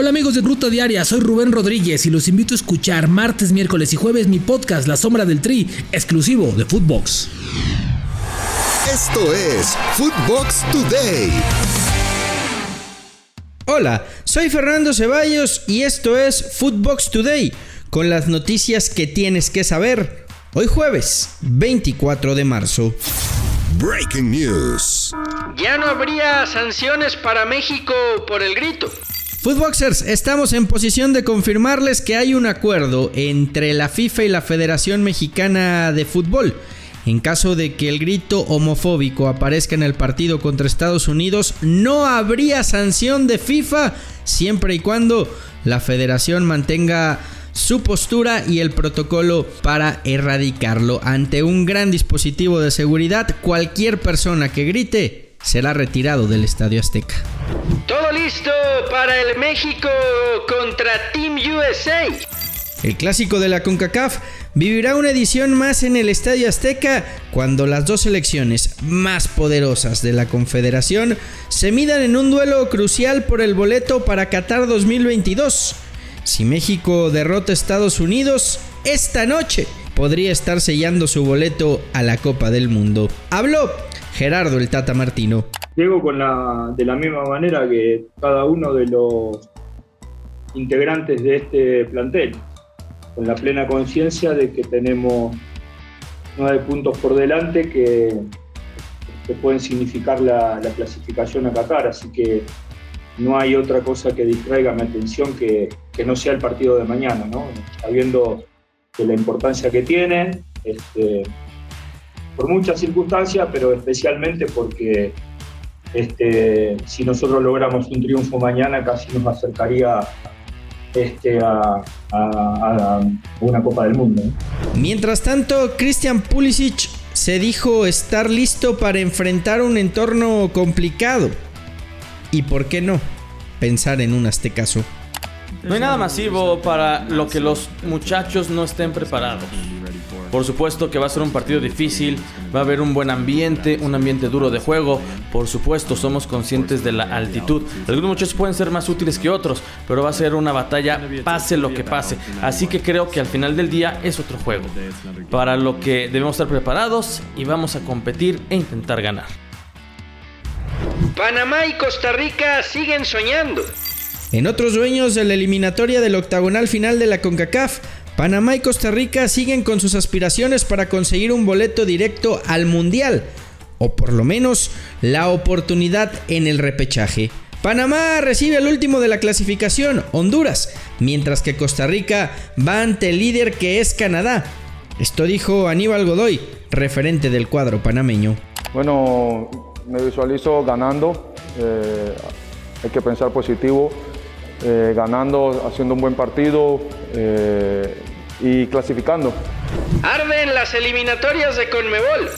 Hola amigos de Ruta Diaria, soy Rubén Rodríguez y los invito a escuchar martes, miércoles y jueves mi podcast La Sombra del Tri, exclusivo de Footbox. Esto es Footbox Today. Hola, soy Fernando Ceballos y esto es Footbox Today, con las noticias que tienes que saber. Hoy jueves, 24 de marzo. Breaking News. Ya no habría sanciones para México por el grito. Footboxers, estamos en posición de confirmarles que hay un acuerdo entre la FIFA y la Federación Mexicana de Fútbol. En caso de que el grito homofóbico aparezca en el partido contra Estados Unidos, no habría sanción de FIFA siempre y cuando la federación mantenga su postura y el protocolo para erradicarlo. Ante un gran dispositivo de seguridad, cualquier persona que grite será retirado del Estadio Azteca. Todo listo para el México contra Team USA. El clásico de la CONCACAF vivirá una edición más en el Estadio Azteca cuando las dos selecciones más poderosas de la Confederación se midan en un duelo crucial por el boleto para Qatar 2022. Si México derrota a Estados Unidos, esta noche podría estar sellando su boleto a la Copa del Mundo. Habló Gerardo el Tata Martino. Llego con la, de la misma manera que cada uno de los integrantes de este plantel, con la plena conciencia de que tenemos nueve puntos por delante que, pueden significar la, la, clasificación a Qatar, así que no hay otra cosa que distraiga mi atención que, que no sea el partido de mañana, ¿no? sabiendo de la importancia que tiene, este, por muchas circunstancias, pero especialmente porque este, si nosotros logramos un triunfo mañana casi nos acercaría este, a, a, a una Copa del Mundo. Mientras tanto, Christian Pulisic se dijo estar listo para enfrentar un entorno complicado. ¿Y por qué no? Pensar en un aztecaso. No hay nada masivo para lo que los muchachos no estén preparados. Por supuesto que va a ser un partido difícil, va a haber un buen ambiente, un ambiente duro de juego. Por supuesto, somos conscientes de la altitud. Algunos muchachos pueden ser más útiles que otros, pero va a ser una batalla pase lo que pase. Así que creo que al final del día es otro juego. Para lo que debemos estar preparados y vamos a competir e intentar ganar. Panamá y Costa Rica siguen soñando. En otros dueños de la eliminatoria del octagonal final de la CONCACAF, Panamá y Costa Rica siguen con sus aspiraciones para conseguir un boleto directo al Mundial, o por lo menos la oportunidad en el repechaje. Panamá recibe al último de la clasificación, Honduras, mientras que Costa Rica va ante el líder que es Canadá. Esto dijo Aníbal Godoy, referente del cuadro panameño. Bueno, me visualizo ganando, eh, hay que pensar positivo, eh, ganando, haciendo un buen partido eh, y clasificando. Arden las eliminatorias de Conmebol.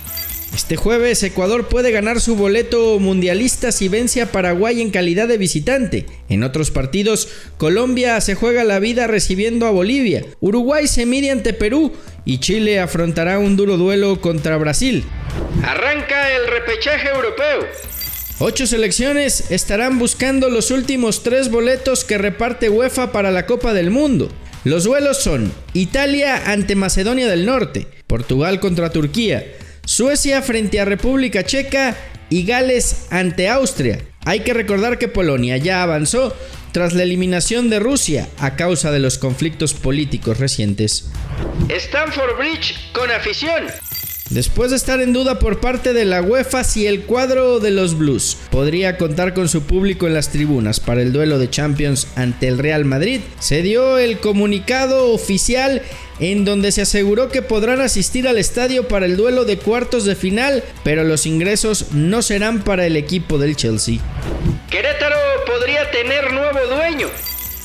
Este jueves Ecuador puede ganar su boleto mundialista si vence a Paraguay en calidad de visitante. En otros partidos, Colombia se juega la vida recibiendo a Bolivia, Uruguay se mide ante Perú y Chile afrontará un duro duelo contra Brasil. Arranca el repechaje europeo. Ocho selecciones estarán buscando los últimos tres boletos que reparte UEFA para la Copa del Mundo. Los duelos son Italia ante Macedonia del Norte, Portugal contra Turquía, Suecia frente a República Checa y Gales ante Austria. Hay que recordar que Polonia ya avanzó tras la eliminación de Rusia a causa de los conflictos políticos recientes. Stanford Bridge con afición. Después de estar en duda por parte de la UEFA si el cuadro de los Blues podría contar con su público en las tribunas para el duelo de Champions ante el Real Madrid, se dio el comunicado oficial en donde se aseguró que podrán asistir al estadio para el duelo de cuartos de final, pero los ingresos no serán para el equipo del Chelsea. Querétaro podría tener nuevo dueño.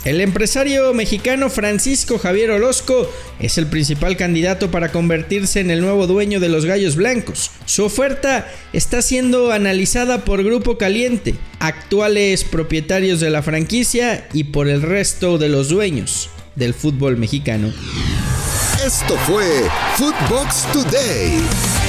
El empresario mexicano Francisco Javier Orozco es el principal candidato para convertirse en el nuevo dueño de los Gallos Blancos. Su oferta está siendo analizada por Grupo Caliente, actuales propietarios de la franquicia y por el resto de los dueños del fútbol mexicano. Esto fue Footbox Today.